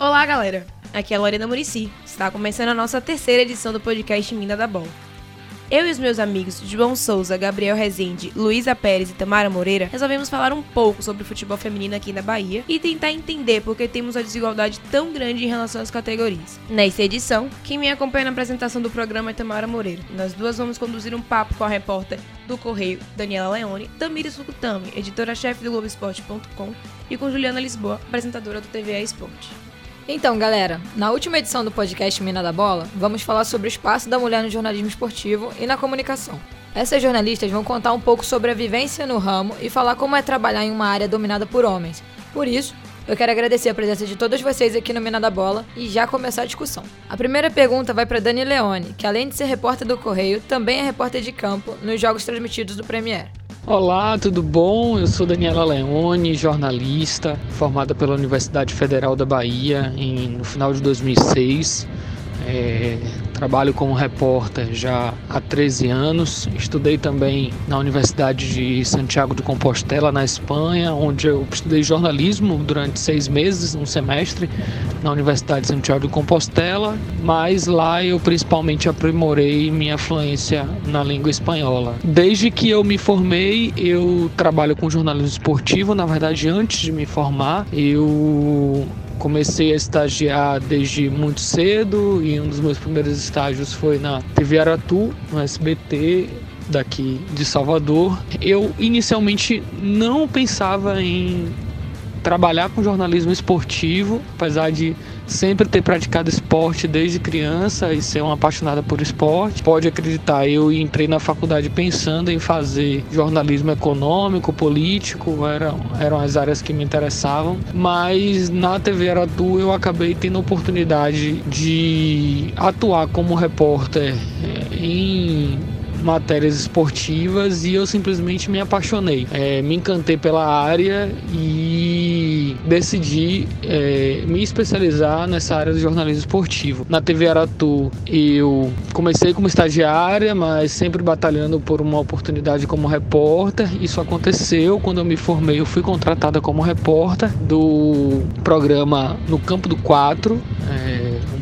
Olá, galera. Aqui é a Lorena Murici. Está começando a nossa terceira edição do podcast Mina da Bola. Eu e os meus amigos João Souza, Gabriel Rezende, Luísa Pérez e Tamara Moreira resolvemos falar um pouco sobre o futebol feminino aqui na Bahia e tentar entender por que temos uma desigualdade tão grande em relação às categorias. Nesta edição, quem me acompanha na apresentação do programa é Tamara Moreira. Nós duas vamos conduzir um papo com a repórter do Correio, Daniela Leone, Tamires Fukutami, editora-chefe do Globoesporte.com e com Juliana Lisboa, apresentadora do TVA Esporte. Então, galera, na última edição do podcast Mina da Bola, vamos falar sobre o espaço da mulher no jornalismo esportivo e na comunicação. Essas jornalistas vão contar um pouco sobre a vivência no ramo e falar como é trabalhar em uma área dominada por homens. Por isso, eu quero agradecer a presença de todos vocês aqui no Mina da Bola e já começar a discussão. A primeira pergunta vai para Dani Leone, que além de ser repórter do Correio, também é repórter de campo nos jogos transmitidos do Premier. Olá, tudo bom? Eu sou Daniela Leone, jornalista, formada pela Universidade Federal da Bahia em, no final de 2006. É, trabalho como repórter já há 13 anos. Estudei também na Universidade de Santiago de Compostela, na Espanha, onde eu estudei jornalismo durante seis meses, um semestre, na Universidade de Santiago de Compostela. Mas lá eu principalmente aprimorei minha fluência na língua espanhola. Desde que eu me formei, eu trabalho com jornalismo esportivo. Na verdade, antes de me formar, eu comecei a estagiar desde muito cedo e um dos meus primeiros estágios foi na TV Aratu, no SBT daqui de Salvador. Eu inicialmente não pensava em trabalhar com jornalismo esportivo, apesar de sempre ter praticado esporte desde criança e ser uma apaixonada por esporte. Pode acreditar, eu entrei na faculdade pensando em fazer jornalismo econômico, político, eram, eram as áreas que me interessavam, mas na TV Aratu eu acabei tendo a oportunidade de atuar como repórter eh, em matérias esportivas e eu simplesmente me apaixonei. É, me encantei pela área e decidi é, me especializar nessa área do jornalismo esportivo. Na TV Aratu eu comecei como estagiária, mas sempre batalhando por uma oportunidade como repórter. Isso aconteceu quando eu me formei, eu fui contratada como repórter do programa No Campo do Quatro. É,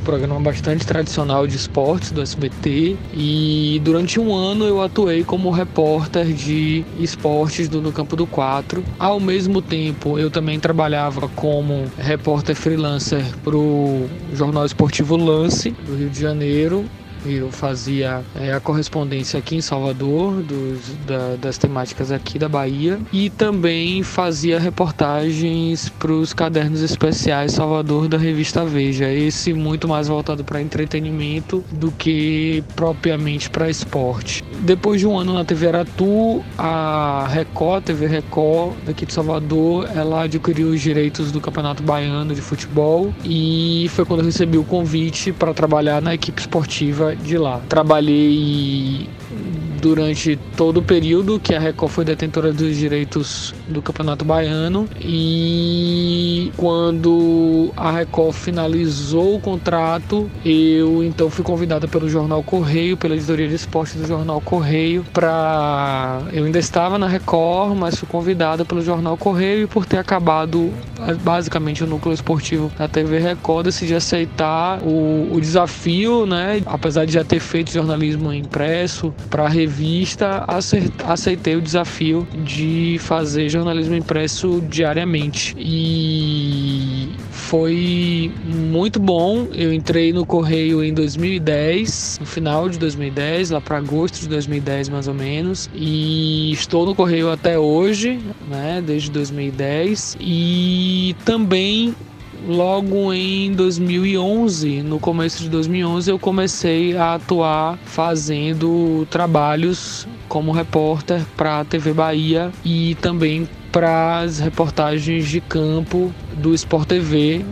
programa bastante tradicional de esportes do SBT e durante um ano eu atuei como repórter de esportes do No Campo do 4. Ao mesmo tempo, eu também trabalhava como repórter freelancer para o jornal esportivo Lance do Rio de Janeiro eu fazia é, a correspondência aqui em Salvador dos, da, das temáticas aqui da Bahia e também fazia reportagens para os cadernos especiais Salvador da revista Veja. Esse muito mais voltado para entretenimento do que propriamente para esporte. Depois de um ano na TV Aratu, a Record, TV Record daqui de Salvador, ela adquiriu os direitos do Campeonato Baiano de Futebol e foi quando eu recebi o convite para trabalhar na equipe esportiva de lá. Trabalhei durante todo o período que a Record foi detentora dos direitos do Campeonato Baiano e quando a Record finalizou o contrato, eu então fui convidada pelo jornal Correio, pela editoria de esportes do jornal Correio, para eu ainda estava na Record, mas fui convidada pelo jornal Correio e por ter acabado basicamente o núcleo esportivo da TV Record, decidi aceitar o, o desafio, né? Apesar de já ter feito jornalismo impresso para revista, aceitei o desafio de fazer jornalismo impresso diariamente. E foi muito bom. Eu entrei no Correio em 2010, no final de 2010, lá para agosto de 2010 mais ou menos, e estou no Correio até hoje, né, desde 2010. E também logo em 2011, no começo de 2011, eu comecei a atuar fazendo trabalhos como repórter para a TV Bahia e também para as reportagens de campo do Sport TV,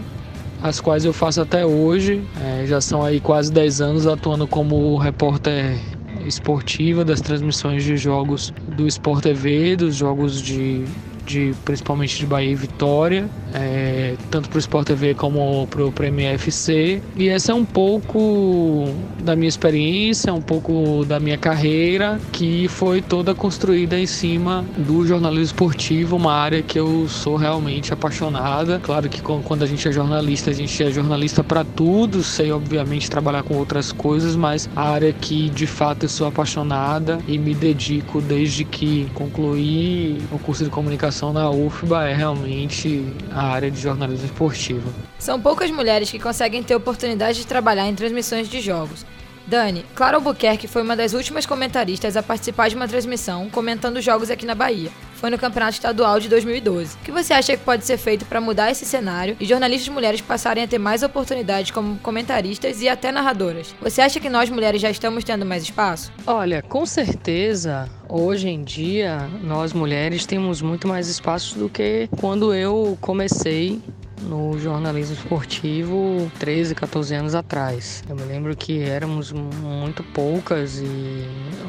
as quais eu faço até hoje. É, já são aí quase 10 anos atuando como repórter esportiva das transmissões de jogos do Sport TV, dos jogos de de principalmente de Bahia e Vitória. É, tanto para o Sport TV como para o Premier FC. E essa é um pouco da minha experiência, um pouco da minha carreira, que foi toda construída em cima do jornalismo esportivo, uma área que eu sou realmente apaixonada. Claro que quando a gente é jornalista, a gente é jornalista para tudo, sei obviamente trabalhar com outras coisas, mas a área que de fato eu sou apaixonada e me dedico desde que concluí o curso de comunicação na UFBA é realmente a área de jornalismo esportivo. São poucas mulheres que conseguem ter oportunidade de trabalhar em transmissões de jogos. Dani, Clara Albuquerque foi uma das últimas comentaristas a participar de uma transmissão comentando jogos aqui na Bahia. Foi no Campeonato Estadual de 2012. O que você acha que pode ser feito para mudar esse cenário e jornalistas mulheres passarem a ter mais oportunidades como comentaristas e até narradoras? Você acha que nós mulheres já estamos tendo mais espaço? Olha, com certeza, hoje em dia, nós mulheres temos muito mais espaço do que quando eu comecei no jornalismo esportivo 13, 14 anos atrás. Eu me lembro que éramos muito poucas e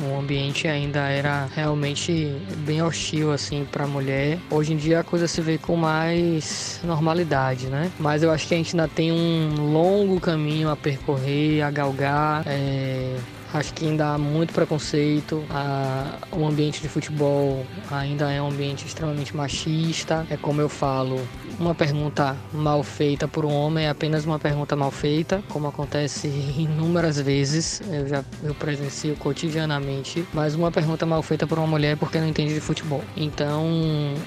o ambiente ainda era realmente bem hostil assim para a mulher. Hoje em dia a coisa se vê com mais normalidade, né? Mas eu acho que a gente ainda tem um longo caminho a percorrer, a galgar. É Acho que ainda há muito preconceito. O ambiente de futebol ainda é um ambiente extremamente machista. É como eu falo, uma pergunta mal feita por um homem é apenas uma pergunta mal feita, como acontece inúmeras vezes. Eu já eu presencio cotidianamente. Mas uma pergunta mal feita por uma mulher é porque não entende de futebol. Então,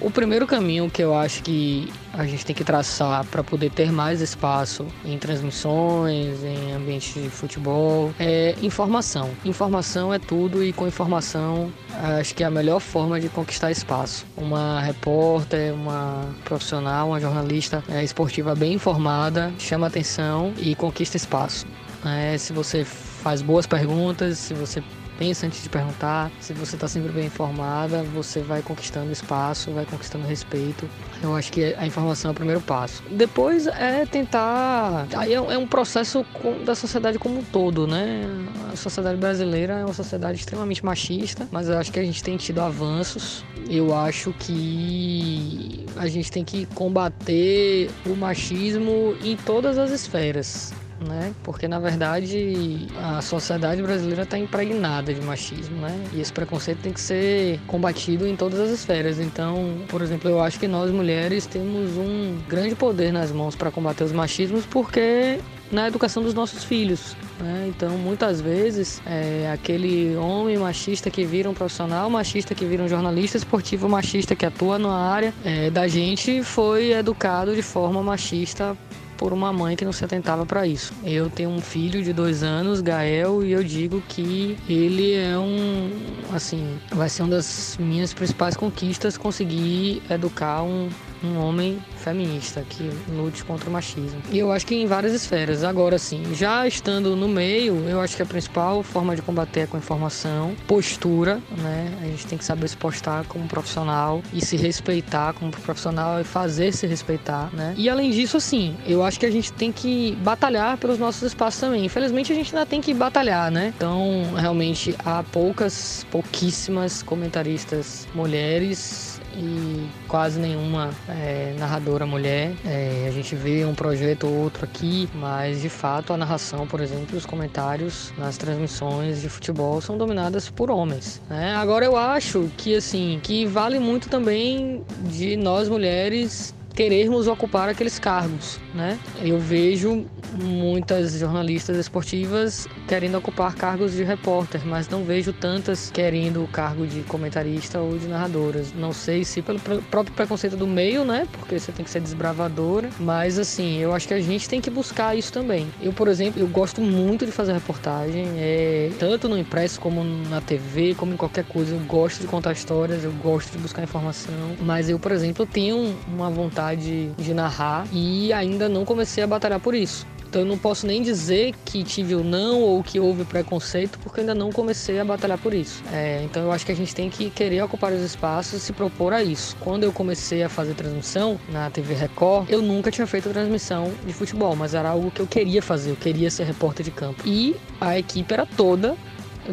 o primeiro caminho que eu acho que a gente tem que traçar para poder ter mais espaço em transmissões, em ambiente de futebol, é informação informação. É tudo e com informação acho que é a melhor forma de conquistar espaço. Uma repórter, uma profissional, uma jornalista é, esportiva bem informada chama atenção e conquista espaço. É, se você faz boas perguntas, se você pensa antes de perguntar. Se você está sempre bem informada, você vai conquistando espaço, vai conquistando respeito. Eu acho que a informação é o primeiro passo. Depois é tentar. Aí é um é processo da sociedade como um todo, né? A sociedade brasileira é uma sociedade extremamente machista, mas eu acho que a gente tem tido avanços. Eu acho que a gente tem que combater o machismo em todas as esferas né? Porque na verdade a sociedade brasileira está impregnada de machismo, né? E esse preconceito tem que ser combatido em todas as esferas. Então, por exemplo, eu acho que nós mulheres temos um grande poder nas mãos para combater os machismos, porque na educação dos nossos filhos. Né? Então, muitas vezes, é, aquele homem machista que vira um profissional, machista que vira um jornalista esportivo, machista que atua na área é, da gente, foi educado de forma machista por uma mãe que não se atentava para isso. Eu tenho um filho de dois anos, Gael, e eu digo que ele é um, assim, vai ser uma das minhas principais conquistas conseguir educar um, um homem feminista que lute contra o machismo. E eu acho que em várias esferas. Agora sim, já estando no meio, eu acho que a principal forma de combater é com informação, postura, né? A gente tem que saber se postar como profissional e se respeitar como profissional e fazer se respeitar, né? E além disso, assim, eu acho que a gente tem que batalhar pelos nossos espaços também. Infelizmente, a gente ainda tem que batalhar, né? Então, realmente, há poucas, pouquíssimas comentaristas mulheres e quase nenhuma é, narradora mulher. É, a gente vê um projeto ou outro aqui, mas de fato a narração, por exemplo, os comentários nas transmissões de futebol são dominadas por homens. Né? Agora eu acho que assim que vale muito também de nós mulheres querermos ocupar aqueles cargos, né? Eu vejo muitas jornalistas esportivas querendo ocupar cargos de repórter, mas não vejo tantas querendo o cargo de comentarista ou de narradoras. Não sei se pelo próprio preconceito do meio, né? Porque você tem que ser desbravadora, mas assim, eu acho que a gente tem que buscar isso também. Eu, por exemplo, eu gosto muito de fazer reportagem, é, tanto no impresso como na TV, como em qualquer coisa. Eu gosto de contar histórias, eu gosto de buscar informação, mas eu, por exemplo, tenho uma vontade de narrar e ainda não comecei a batalhar por isso. Então eu não posso nem dizer que tive o não ou que houve preconceito, porque ainda não comecei a batalhar por isso. É, então eu acho que a gente tem que querer ocupar os espaços e se propor a isso. Quando eu comecei a fazer transmissão na TV Record, eu nunca tinha feito transmissão de futebol, mas era algo que eu queria fazer, eu queria ser repórter de campo. E a equipe era toda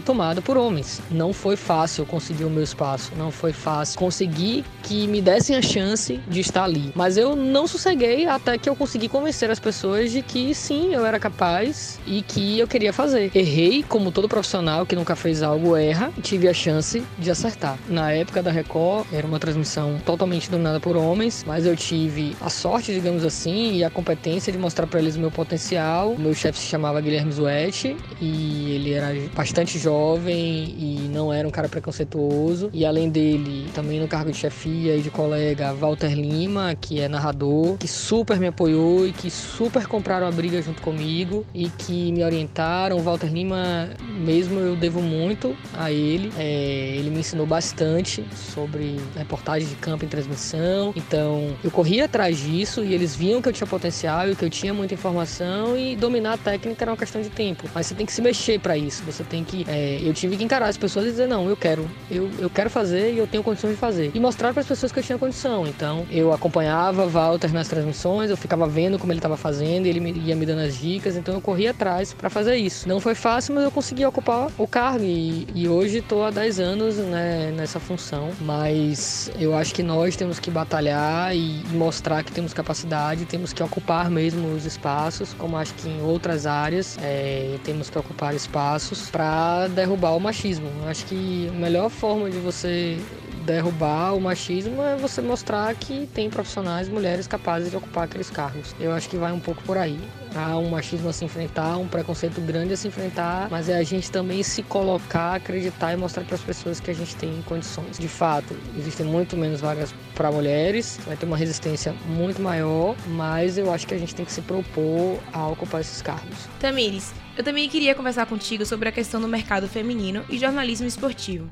tomada por homens. Não foi fácil conseguir o meu espaço, não foi fácil conseguir que me dessem a chance de estar ali. Mas eu não sosseguei até que eu consegui convencer as pessoas de que sim, eu era capaz e que eu queria fazer. Errei, como todo profissional que nunca fez algo erra, tive a chance de acertar. Na época da Record, era uma transmissão totalmente dominada por homens, mas eu tive a sorte, digamos assim, e a competência de mostrar para eles o meu potencial. Meu chefe se chamava Guilherme Zuetti e ele era bastante jovem e não era um cara preconceituoso. E além dele, também no cargo de chefia e de colega, Walter Lima, que é narrador, que super me apoiou e que super compraram a briga junto comigo e que me orientaram. O Walter Lima, mesmo eu devo muito a ele. É, ele me ensinou bastante sobre reportagem de campo em transmissão. Então, eu corri atrás disso e eles viam que eu tinha potencial e que eu tinha muita informação e dominar a técnica era uma questão de tempo. Mas você tem que se mexer para isso. Você tem que. É, eu tive que encarar as pessoas e dizer: não, eu quero. Eu, eu quero fazer e eu tenho condições de fazer. E mostrar para as pessoas que eu tinha condição. Então, eu acompanhava Walter nas transmissões, eu ficava vendo como ele estava fazendo, ele ia me dando as dicas. Então, eu corri atrás para fazer isso. Não foi fácil, mas eu consegui ocupar o cargo. E, e hoje estou há 10 anos né, nessa função. Mas eu acho que nós temos que batalhar e mostrar que temos capacidade, temos que ocupar mesmo os espaços, como acho que em outras áreas é, temos que ocupar espaços para derrubar o machismo. Acho que a melhor forma de você derrubar o machismo é você mostrar que tem profissionais mulheres capazes de ocupar aqueles cargos. Eu acho que vai um pouco por aí. Há um machismo a se enfrentar, um preconceito grande a se enfrentar, mas é a gente também se colocar, acreditar e mostrar para as pessoas que a gente tem condições. De fato, existem muito menos vagas para mulheres, vai ter uma resistência muito maior, mas eu acho que a gente tem que se propor a ocupar esses cargos. Tamires, eu também queria conversar contigo sobre a questão do mercado feminino e jornalismo esportivo.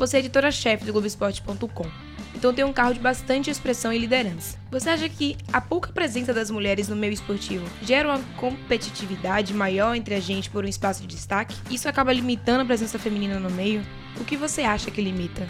Você é editora-chefe do Globoesporte.com, então tem um carro de bastante expressão e liderança. Você acha que a pouca presença das mulheres no meio esportivo gera uma competitividade maior entre a gente por um espaço de destaque? Isso acaba limitando a presença feminina no meio? O que você acha que limita?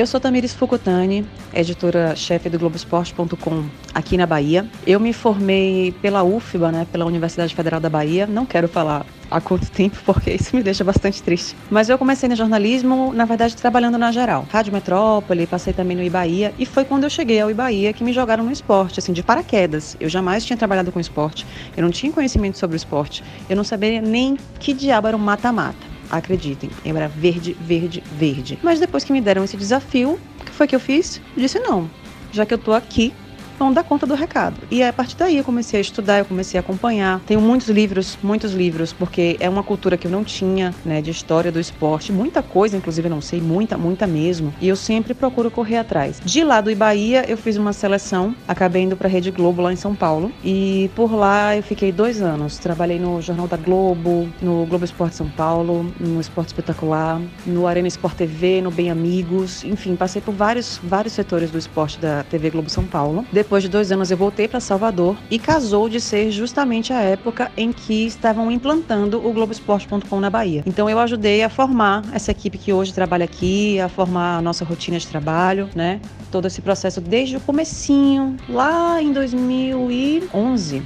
Eu sou Tamires Fukutani, editora-chefe do Globoesporte.com aqui na Bahia. Eu me formei pela UFBA, né, pela Universidade Federal da Bahia. Não quero falar há quanto tempo, porque isso me deixa bastante triste. Mas eu comecei no jornalismo, na verdade, trabalhando na geral. Rádio Metrópole, passei também no Ibaía, e foi quando eu cheguei ao Ibaía que me jogaram no esporte, assim, de paraquedas. Eu jamais tinha trabalhado com esporte, eu não tinha conhecimento sobre o esporte, eu não sabia nem que diabo era um mata-mata. Acreditem, era verde, verde, verde. Mas depois que me deram esse desafio, o que foi que eu fiz? Eu disse: não, já que eu tô aqui, vão dar conta do recado. E a partir daí eu comecei a estudar, eu comecei a acompanhar. Tenho muitos livros, muitos livros, porque é uma cultura que eu não tinha, né, de história do esporte, muita coisa, inclusive eu não sei, muita, muita mesmo. E eu sempre procuro correr atrás. De lá do Bahia, eu fiz uma seleção, acabei indo para a Rede Globo lá em São Paulo. E por lá eu fiquei dois anos. Trabalhei no Jornal da Globo, no Globo Esporte São Paulo, no Esporte Espetacular, no Arena Sport TV, no Bem Amigos. Enfim, passei por vários, vários setores do esporte da TV Globo São Paulo. Depois depois de dois anos eu voltei para Salvador e casou de ser justamente a época em que estavam implantando o Globoesporte.com na Bahia. Então eu ajudei a formar essa equipe que hoje trabalha aqui, a formar a nossa rotina de trabalho, né? Todo esse processo desde o comecinho, lá em 2011.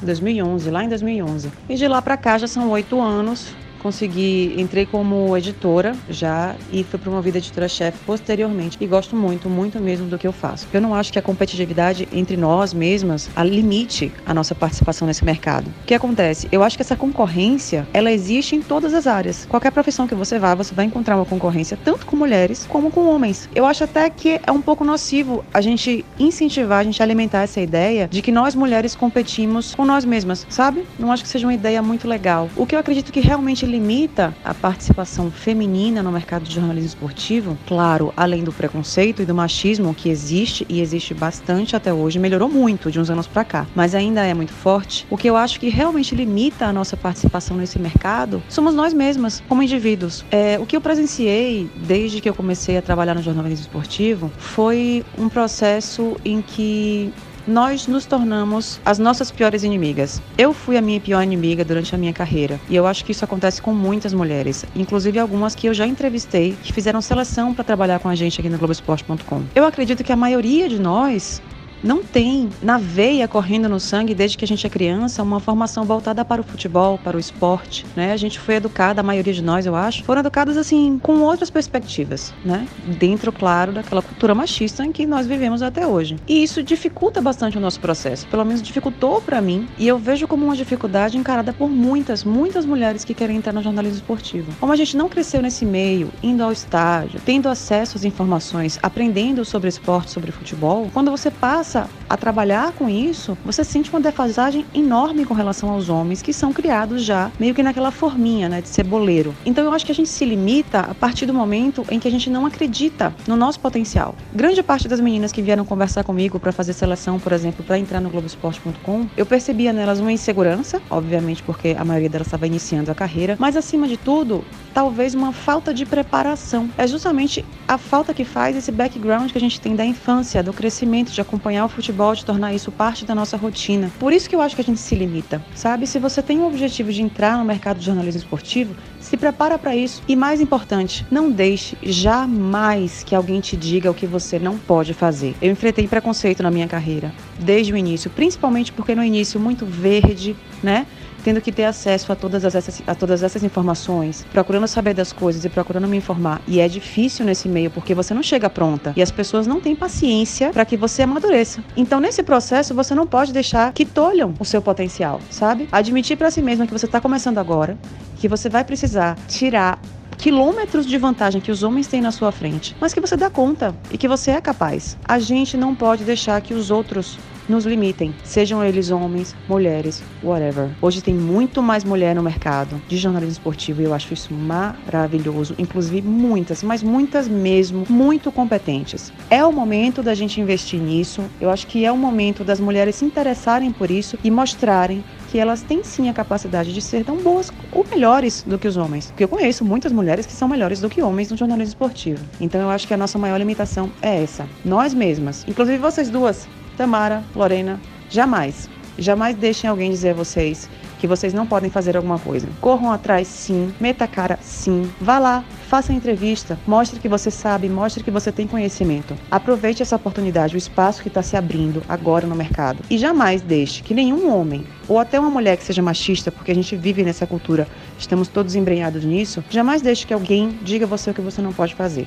2011, lá em 2011. E de lá para cá já são oito anos consegui, entrei como editora já e fui promovida editora-chefe posteriormente. E gosto muito, muito mesmo do que eu faço. Eu não acho que a competitividade entre nós mesmas a limite a nossa participação nesse mercado. O que acontece? Eu acho que essa concorrência, ela existe em todas as áreas. Qualquer profissão que você vá, você vai encontrar uma concorrência tanto com mulheres como com homens. Eu acho até que é um pouco nocivo a gente incentivar, a gente alimentar essa ideia de que nós mulheres competimos com nós mesmas, sabe? Não acho que seja uma ideia muito legal. O que eu acredito que realmente limita a participação feminina no mercado de jornalismo esportivo, claro, além do preconceito e do machismo que existe e existe bastante até hoje, melhorou muito de uns anos para cá, mas ainda é muito forte. O que eu acho que realmente limita a nossa participação nesse mercado somos nós mesmas, como indivíduos. É, o que eu presenciei desde que eu comecei a trabalhar no jornalismo esportivo foi um processo em que nós nos tornamos as nossas piores inimigas. Eu fui a minha pior inimiga durante a minha carreira e eu acho que isso acontece com muitas mulheres, inclusive algumas que eu já entrevistei que fizeram seleção para trabalhar com a gente aqui no Globoesporte.com. Eu acredito que a maioria de nós não tem na veia correndo no sangue desde que a gente é criança uma formação voltada para o futebol, para o esporte, né? A gente foi educada, a maioria de nós, eu acho, foram educados assim com outras perspectivas, né? Dentro, claro, daquela cultura machista em que nós vivemos até hoje. E isso dificulta bastante o nosso processo, pelo menos dificultou para mim, e eu vejo como uma dificuldade encarada por muitas, muitas mulheres que querem entrar no jornalismo esportivo. Como a gente não cresceu nesse meio, indo ao estádio, tendo acesso às informações, aprendendo sobre esporte, sobre futebol, quando você passa a trabalhar com isso, você sente uma defasagem enorme com relação aos homens que são criados já meio que naquela forminha, né, de ceboleiro. Então eu acho que a gente se limita a partir do momento em que a gente não acredita no nosso potencial. Grande parte das meninas que vieram conversar comigo para fazer seleção, por exemplo, para entrar no Globoesporte.com, eu percebia nelas uma insegurança, obviamente porque a maioria delas estava iniciando a carreira, mas acima de tudo, talvez uma falta de preparação. É justamente a falta que faz esse background que a gente tem da infância, do crescimento, de acompanhar o futebol, de tornar isso parte da nossa rotina. Por isso que eu acho que a gente se limita, sabe? Se você tem o objetivo de entrar no mercado de jornalismo esportivo, se prepara para isso. E mais importante, não deixe jamais que alguém te diga o que você não pode fazer. Eu enfrentei preconceito na minha carreira, desde o início, principalmente porque no início muito verde, né? Tendo que ter acesso a todas, essas, a todas essas informações, procurando saber das coisas e procurando me informar. E é difícil nesse meio, porque você não chega pronta. E as pessoas não têm paciência para que você amadureça. Então, nesse processo, você não pode deixar que tolham o seu potencial, sabe? Admitir para si mesma que você está começando agora, que você vai precisar tirar quilômetros de vantagem que os homens têm na sua frente, mas que você dá conta e que você é capaz. A gente não pode deixar que os outros nos limitem, sejam eles homens, mulheres, whatever. Hoje tem muito mais mulher no mercado de jornalismo esportivo e eu acho isso maravilhoso, inclusive muitas, mas muitas mesmo, muito competentes. É o momento da gente investir nisso. Eu acho que é o momento das mulheres se interessarem por isso e mostrarem que elas têm sim a capacidade de ser tão boas ou melhores do que os homens. Porque eu conheço muitas mulheres que são melhores do que homens no jornalismo esportivo. Então eu acho que a nossa maior limitação é essa. Nós mesmas, inclusive vocês duas, Tamara, Lorena, jamais, jamais deixem alguém dizer a vocês que vocês não podem fazer alguma coisa. Corram atrás, sim. Meta a cara, sim. Vá lá, faça a entrevista, mostre que você sabe, mostre que você tem conhecimento. Aproveite essa oportunidade, o espaço que está se abrindo agora no mercado. E jamais deixe que nenhum homem, ou até uma mulher que seja machista, porque a gente vive nessa cultura, estamos todos embrenhados nisso, jamais deixe que alguém diga a você o que você não pode fazer.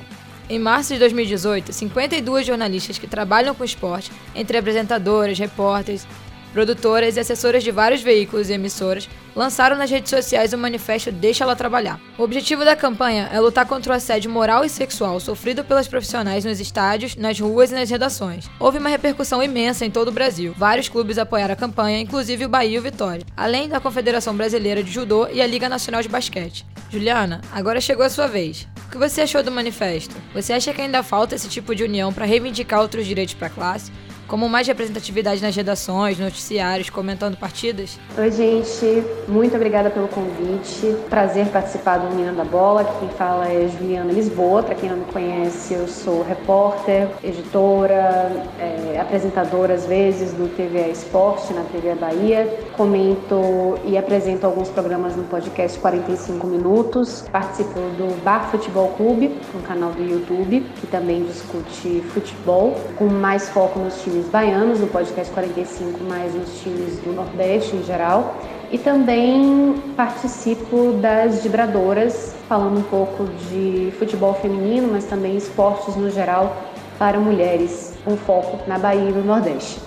Em março de 2018, 52 jornalistas que trabalham com esporte, entre apresentadoras, repórteres, produtoras e assessoras de vários veículos e emissoras, lançaram nas redes sociais o manifesto Deixa Ela Trabalhar. O objetivo da campanha é lutar contra o assédio moral e sexual sofrido pelas profissionais nos estádios, nas ruas e nas redações. Houve uma repercussão imensa em todo o Brasil. Vários clubes apoiaram a campanha, inclusive o Bahia e o Vitória, além da Confederação Brasileira de Judô e a Liga Nacional de Basquete. Juliana, agora chegou a sua vez. O que você achou do manifesto? Você acha que ainda falta esse tipo de união para reivindicar outros direitos para a classe? Como mais representatividade nas redações, noticiários, comentando partidas? Oi, gente. Muito obrigada pelo convite. Prazer participar do Menina da Bola. Quem fala é Juliana Lisboa. Para quem não me conhece, eu sou repórter, editora, é, apresentadora às vezes do TV Esporte na TV Bahia. Comento e apresento alguns programas no podcast 45 Minutos. Participo do Bar Futebol Clube, um canal do YouTube, que também discute futebol, com mais foco nos times times baianos, no podcast 45, mais nos times do Nordeste em geral. E também participo das vibradoras, falando um pouco de futebol feminino, mas também esportes no geral para mulheres, com foco na Bahia e no Nordeste.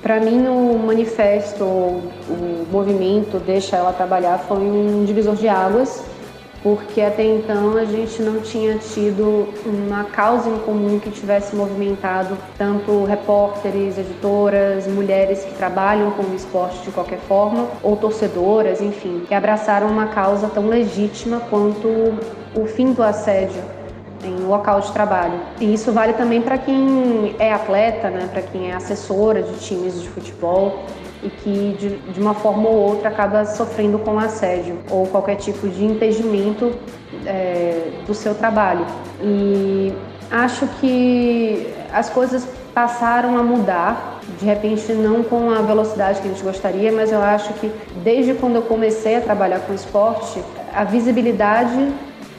Para mim, o manifesto, o movimento Deixa Ela Trabalhar foi um divisor de águas porque até então a gente não tinha tido uma causa em comum que tivesse movimentado tanto repórteres, editoras, mulheres que trabalham com o esporte de qualquer forma, ou torcedoras, enfim, que abraçaram uma causa tão legítima quanto o fim do assédio em local de trabalho. E isso vale também para quem é atleta, né, para quem é assessora de times de futebol e que de, de, uma forma ou outra acaba sofrendo com assédio ou qualquer tipo de impedimento é, do seu trabalho. E acho que as coisas passaram a mudar, de repente não com a velocidade que a gente gostaria, mas eu acho que desde quando eu comecei a trabalhar com esporte, a visibilidade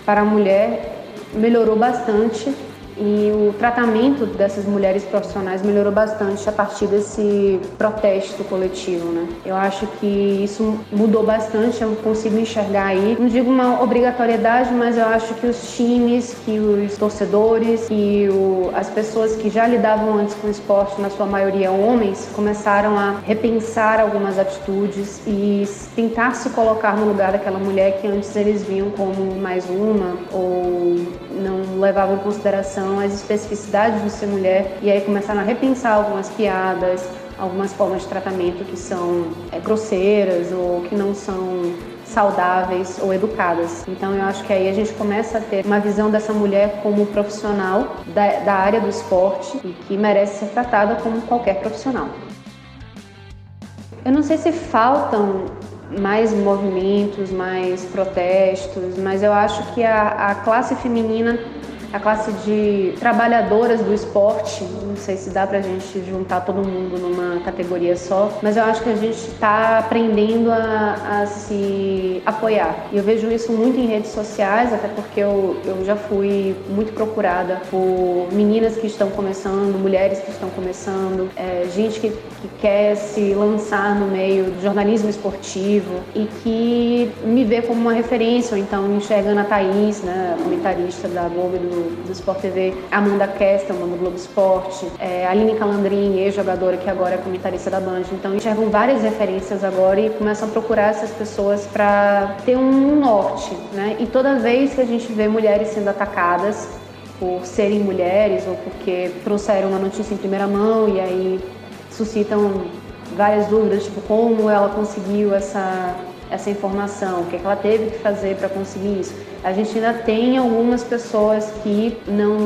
para a mulher melhorou bastante E o tratamento dessas mulheres profissionais melhorou bastante a partir desse protesto coletivo, né? Eu acho que isso mudou bastante, eu consigo enxergar aí, não digo uma obrigatoriedade, mas eu acho que os times, que os torcedores, que as pessoas que já lidavam antes com o esporte, na sua maioria homens, começaram a repensar algumas atitudes e tentar se colocar no lugar daquela mulher que antes eles viam como mais uma ou não levavam em consideração as especificidades de ser mulher e aí começaram a repensar algumas piadas, algumas formas de tratamento que são é, grosseiras ou que não são saudáveis ou educadas. Então eu acho que aí a gente começa a ter uma visão dessa mulher como profissional da, da área do esporte e que merece ser tratada como qualquer profissional. Eu não sei se faltam mais movimentos, mais protestos, mas eu acho que a, a classe feminina a classe de trabalhadoras do esporte, não sei se dá pra gente juntar todo mundo numa categoria só, mas eu acho que a gente está aprendendo a, a, se apoiar. E eu vejo isso muito em redes sociais, até porque eu, eu já fui muito procurada por meninas que estão começando, mulheres que estão começando, é, gente que, que quer se lançar no meio do jornalismo esportivo e que me vê como uma referência, ou então enxergando a Thaís, né, a comentarista da Globo e do do, Sport TV, Amanda Kestelman, do Globo Esporte, é, Aline Calandrin, ex-jogadora que agora é comentarista da Band. Então enxergam várias referências agora e começam a procurar essas pessoas para ter um norte, né? E toda vez que a gente vê mulheres sendo atacadas por serem mulheres ou porque trouxeram uma notícia em primeira mão e aí suscitam várias dúvidas, tipo como ela conseguiu essa essa informação, o que, é que ela teve que fazer para conseguir isso. A gente ainda tem algumas pessoas que não,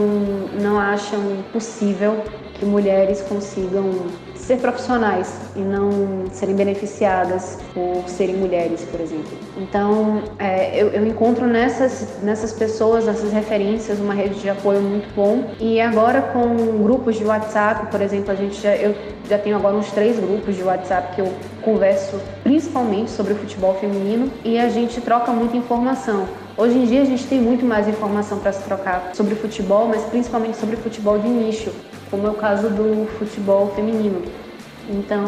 não acham possível que mulheres consigam ser profissionais e não serem beneficiadas por serem mulheres, por exemplo. Então, é, eu, eu, encontro nessas, nessas pessoas, nessas referências, uma rede de apoio muito bom. E agora com grupos de WhatsApp, por exemplo, a gente já, eu já tenho agora uns três grupos de WhatsApp que eu converso principalmente sobre o futebol feminino e a gente troca muita informação. Hoje em dia a gente tem muito mais informação para se trocar sobre futebol, mas principalmente sobre futebol de nicho, como é o caso do futebol feminino. Então,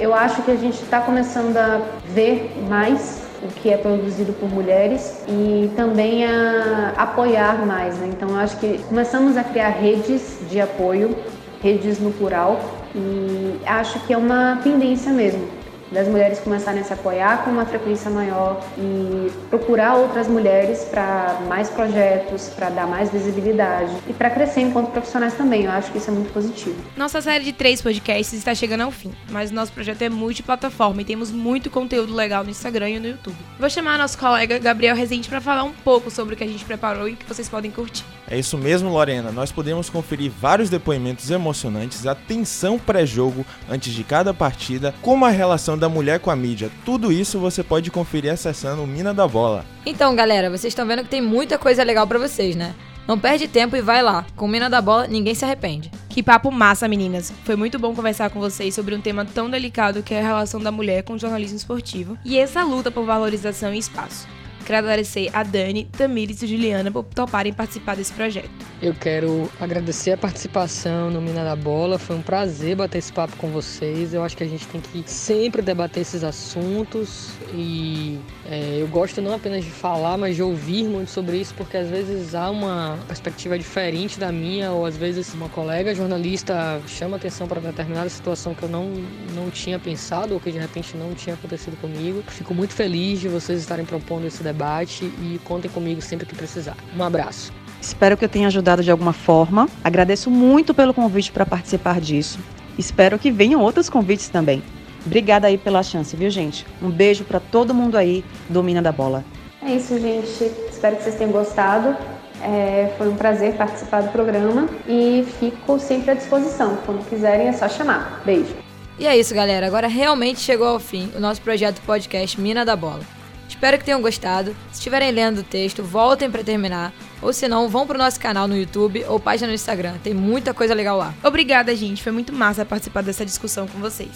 eu acho que a gente está começando a ver mais o que é produzido por mulheres e também a apoiar mais. Né? Então, acho que começamos a criar redes de apoio, redes no plural, e acho que é uma tendência mesmo das mulheres começarem a se apoiar com uma frequência maior e procurar outras mulheres para mais projetos, para dar mais visibilidade e para crescer enquanto profissionais também. Eu acho que isso é muito positivo. Nossa série de três podcasts está chegando ao fim, mas o nosso projeto é multiplataforma e temos muito conteúdo legal no Instagram e no YouTube. Vou chamar nosso colega Gabriel Rezende para falar um pouco sobre o que a gente preparou e que vocês podem curtir. É isso mesmo, Lorena. Nós podemos conferir vários depoimentos emocionantes, a tensão pré-jogo antes de cada partida, como a relação da mulher com a mídia. Tudo isso você pode conferir acessando o Mina da Bola. Então, galera, vocês estão vendo que tem muita coisa legal para vocês, né? Não perde tempo e vai lá. Com Mina da Bola, ninguém se arrepende. Que papo massa, meninas. Foi muito bom conversar com vocês sobre um tema tão delicado que é a relação da mulher com o jornalismo esportivo e essa luta por valorização e espaço. Quero agradecer a Dani, Tamires e Juliana por toparem participar desse projeto. Eu quero agradecer a participação no Mina da Bola. Foi um prazer bater esse papo com vocês. Eu acho que a gente tem que sempre debater esses assuntos e é, eu gosto não apenas de falar, mas de ouvir muito sobre isso, porque às vezes há uma perspectiva diferente da minha, ou às vezes uma colega jornalista chama atenção para determinada situação que eu não, não tinha pensado ou que de repente não tinha acontecido comigo. Fico muito feliz de vocês estarem propondo esse debate debate e contem comigo sempre que precisar. Um abraço. Espero que eu tenha ajudado de alguma forma. Agradeço muito pelo convite para participar disso. Espero que venham outros convites também. Obrigada aí pela chance, viu, gente? Um beijo para todo mundo aí do Mina da Bola. É isso, gente. Espero que vocês tenham gostado. É, foi um prazer participar do programa e fico sempre à disposição. Quando quiserem é só chamar. Beijo. E é isso, galera. Agora realmente chegou ao fim o nosso projeto podcast Mina da Bola. Espero que tenham gostado. Se estiverem lendo o texto, voltem para terminar. Ou se não, vão pro nosso canal no YouTube ou página no Instagram. Tem muita coisa legal lá. Obrigada, gente. Foi muito massa participar dessa discussão com vocês.